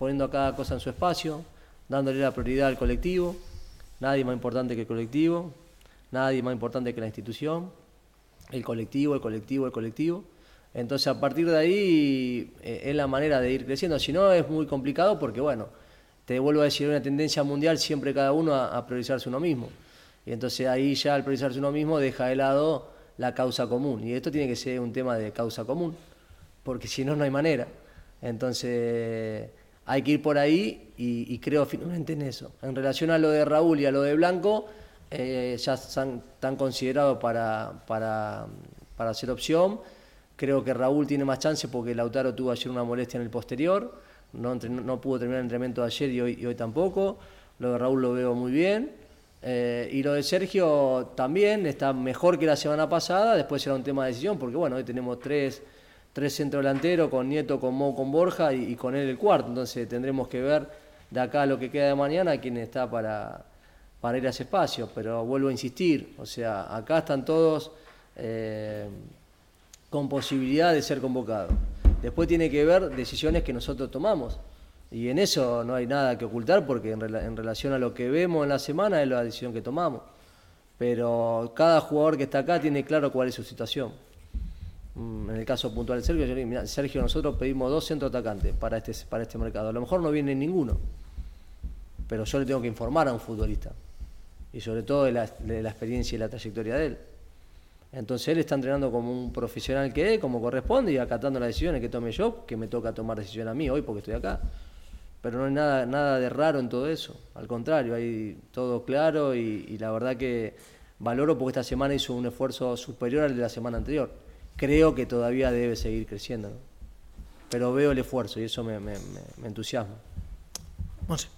poniendo cada cosa en su espacio, dándole la prioridad al colectivo, nadie más importante que el colectivo, nadie más importante que la institución, el colectivo, el colectivo, el colectivo. Entonces a partir de ahí eh, es la manera de ir creciendo, si no es muy complicado porque bueno, te vuelvo a decir, una tendencia mundial siempre cada uno a, priorizarse uno mismo. Y entonces ahí ya al priorizarse uno mismo deja de lado la causa común. Y esto tiene que ser un tema de causa común, porque si no, no hay manera. Entonces hay que ir por ahí y, creo finalmente en eso. En relación a lo de Raúl y a lo de Blanco, eh, ya están, considerados para, para, para ser opción. Creo que Raúl tiene más chance porque Lautaro tuvo ayer una molestia en el posterior no, no pudo terminar el entrenamiento de ayer y hoy, tampoco. Lo de Raúl lo veo muy bien. Eh, y lo de Sergio también está mejor que la semana pasada, después será un tema de decisión, porque bueno, hoy tenemos tres, tres delanteros con Nieto, con Mo, con Borja y, con él el cuarto, entonces tendremos que ver de acá lo que queda de mañana quién está para, para ir a ese espacio, pero vuelvo a insistir, o sea, acá están todos eh, con posibilidad de ser convocados. Después tiene que ver decisiones que nosotros tomamos. Y en eso no hay nada que ocultar porque en, relación a lo que vemos en la semana es la decisión que tomamos. Pero cada jugador que está acá tiene claro cuál es su situación. Mm, en el caso puntual de Sergio, yo, Sergio, nosotros pedimos dos centros atacantes para este, para este mercado. A lo mejor no viene ninguno, pero yo le tengo que informar a un futbolista. Y sobre todo de la experiencia y la trayectoria de él. Entonces él está entrenando como un profesional que es, como corresponde, y acatando las decisiones que tome yo, que me toca tomar decisión a mí hoy porque estoy acá. Pero no hay nada, nada de raro en todo eso. Al contrario, hay todo claro y, la verdad que valoro porque esta semana hizo un esfuerzo superior al de la semana anterior. Creo que todavía debe seguir creciendo. Pero veo el esfuerzo y eso me, me, me entusiasma.